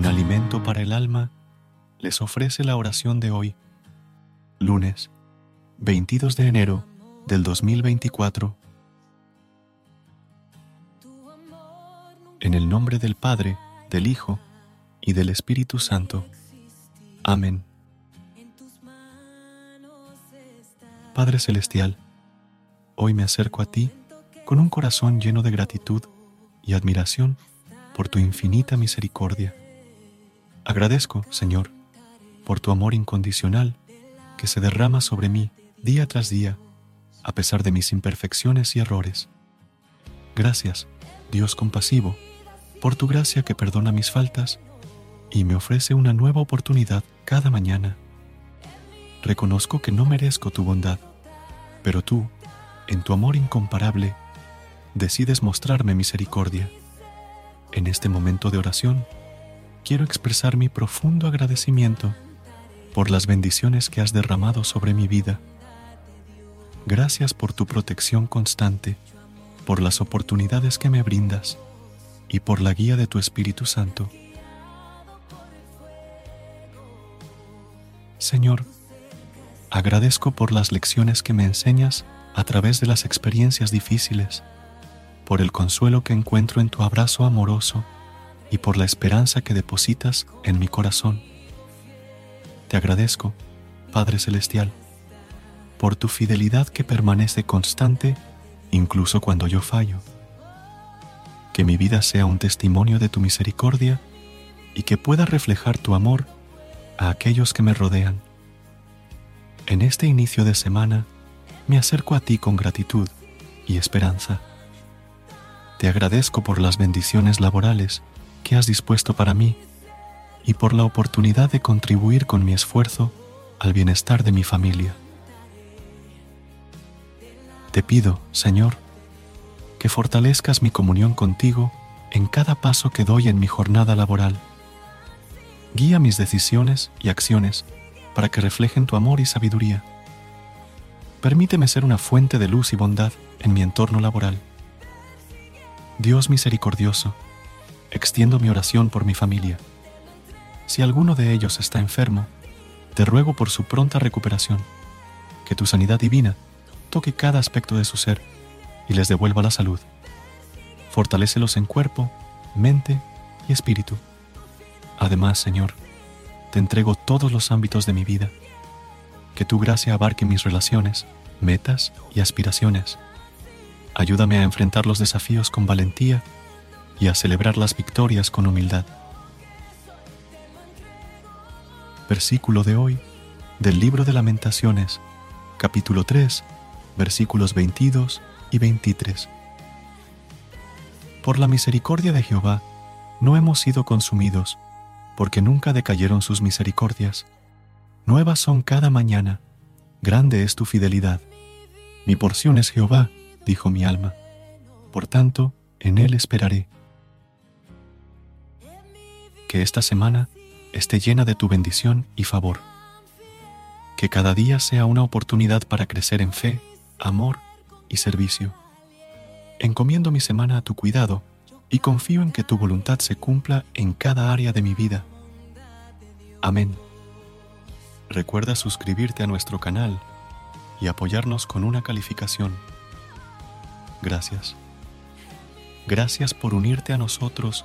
Un alimento para el alma les ofrece la oración de hoy, lunes 22 de enero del 2024. En el nombre del Padre, del Hijo y del Espíritu Santo. Amén. Padre Celestial, hoy me acerco a ti con un corazón lleno de gratitud y admiración por tu infinita misericordia. Agradezco, Señor, por tu amor incondicional que se derrama sobre mí día tras día, a pesar de mis imperfecciones y errores. Gracias, Dios compasivo, por tu gracia que perdona mis faltas y me ofrece una nueva oportunidad cada mañana. Reconozco que no merezco tu bondad, pero tú, en tu amor incomparable, decides mostrarme misericordia. En este momento de oración, quiero expresar mi profundo agradecimiento por las bendiciones que has derramado sobre mi vida. Gracias por tu protección constante, por las oportunidades que me brindas y por la guía de tu Espíritu Santo. Señor, agradezco por las lecciones que me enseñas a través de las experiencias difíciles, por el consuelo que encuentro en tu abrazo amoroso y por la esperanza que depositas en mi corazón. Te agradezco, Padre Celestial, por tu fidelidad que permanece constante incluso cuando yo fallo. Que mi vida sea un testimonio de tu misericordia y que pueda reflejar tu amor a aquellos que me rodean. En este inicio de semana me acerco a ti con gratitud y esperanza. Te agradezco por las bendiciones laborales has dispuesto para mí y por la oportunidad de contribuir con mi esfuerzo al bienestar de mi familia. Te pido, Señor, que fortalezcas mi comunión contigo en cada paso que doy en mi jornada laboral. Guía mis decisiones y acciones para que reflejen tu amor y sabiduría. Permíteme ser una fuente de luz y bondad en mi entorno laboral. Dios misericordioso, extiendo mi oración por mi familia. Si alguno de ellos está enfermo, te ruego por su pronta recuperación, que tu sanidad divina toque cada aspecto de su ser y les devuelva la salud. Fortalécelos en cuerpo, mente y espíritu. Además, Señor, te entrego todos los ámbitos de mi vida. Que tu gracia abarque mis relaciones, metas y aspiraciones. Ayúdame a enfrentar los desafíos con valentía y a celebrar las victorias con humildad. Versículo de hoy del libro de lamentaciones, capítulo 3, versículos 22 y 23. Por la misericordia de Jehová no hemos sido consumidos, porque nunca decayeron sus misericordias. Nuevas son cada mañana, grande es tu fidelidad. Mi porción es Jehová, dijo mi alma. Por tanto, en él esperaré. Que esta semana esté llena de tu bendición y favor. Que cada día sea una oportunidad para crecer en fe, amor y servicio. Encomiendo mi semana a tu cuidado y confío en que tu voluntad se cumpla en cada área de mi vida. Amén. Recuerda suscribirte a nuestro canal y apoyarnos con una calificación. Gracias. Gracias por unirte a nosotros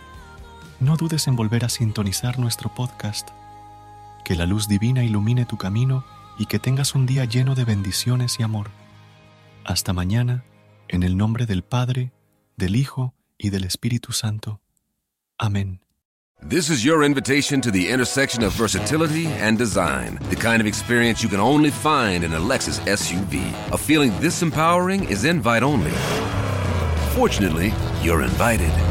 no dudes en volver a sintonizar nuestro podcast. Que la luz divina ilumine tu camino y que tengas un día lleno de bendiciones y amor. Hasta mañana, en el nombre del Padre, del Hijo y del Espíritu Santo. Amén. This is your invitation to the intersection of versatility and design. The kind of experience you can only find in a Lexus SUV. A feeling this empowering is invite only. Fortunately, you're invited.